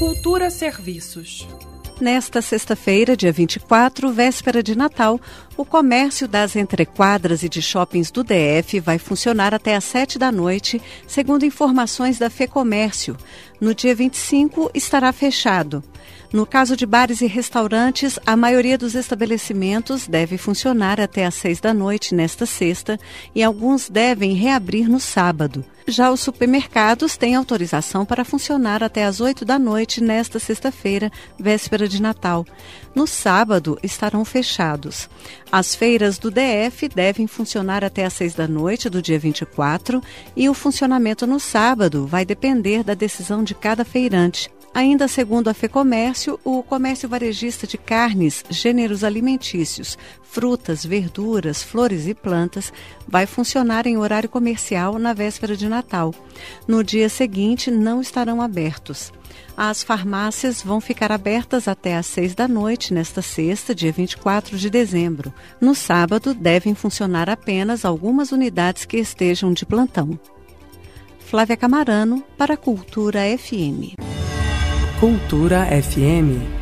Cultura Serviços. Nesta sexta-feira, dia 24, véspera de Natal, o comércio das entrequadras e de shoppings do DF vai funcionar até às 7 da noite, segundo informações da FEComércio. No dia 25, estará fechado. No caso de bares e restaurantes, a maioria dos estabelecimentos deve funcionar até às seis da noite nesta sexta e alguns devem reabrir no sábado. Já os supermercados têm autorização para funcionar até às oito da noite nesta sexta-feira, véspera de Natal. No sábado, estarão fechados. As feiras do DF devem funcionar até às seis da noite do dia 24 e o funcionamento no sábado vai depender da decisão de cada feirante. Ainda segundo a FEComércio, o comércio varejista de carnes, gêneros alimentícios, frutas, verduras, flores e plantas vai funcionar em horário comercial na véspera de Natal. No dia seguinte, não estarão abertos. As farmácias vão ficar abertas até às seis da noite nesta sexta, dia 24 de dezembro. No sábado, devem funcionar apenas algumas unidades que estejam de plantão. Flávia Camarano, para Cultura FM. Cultura FM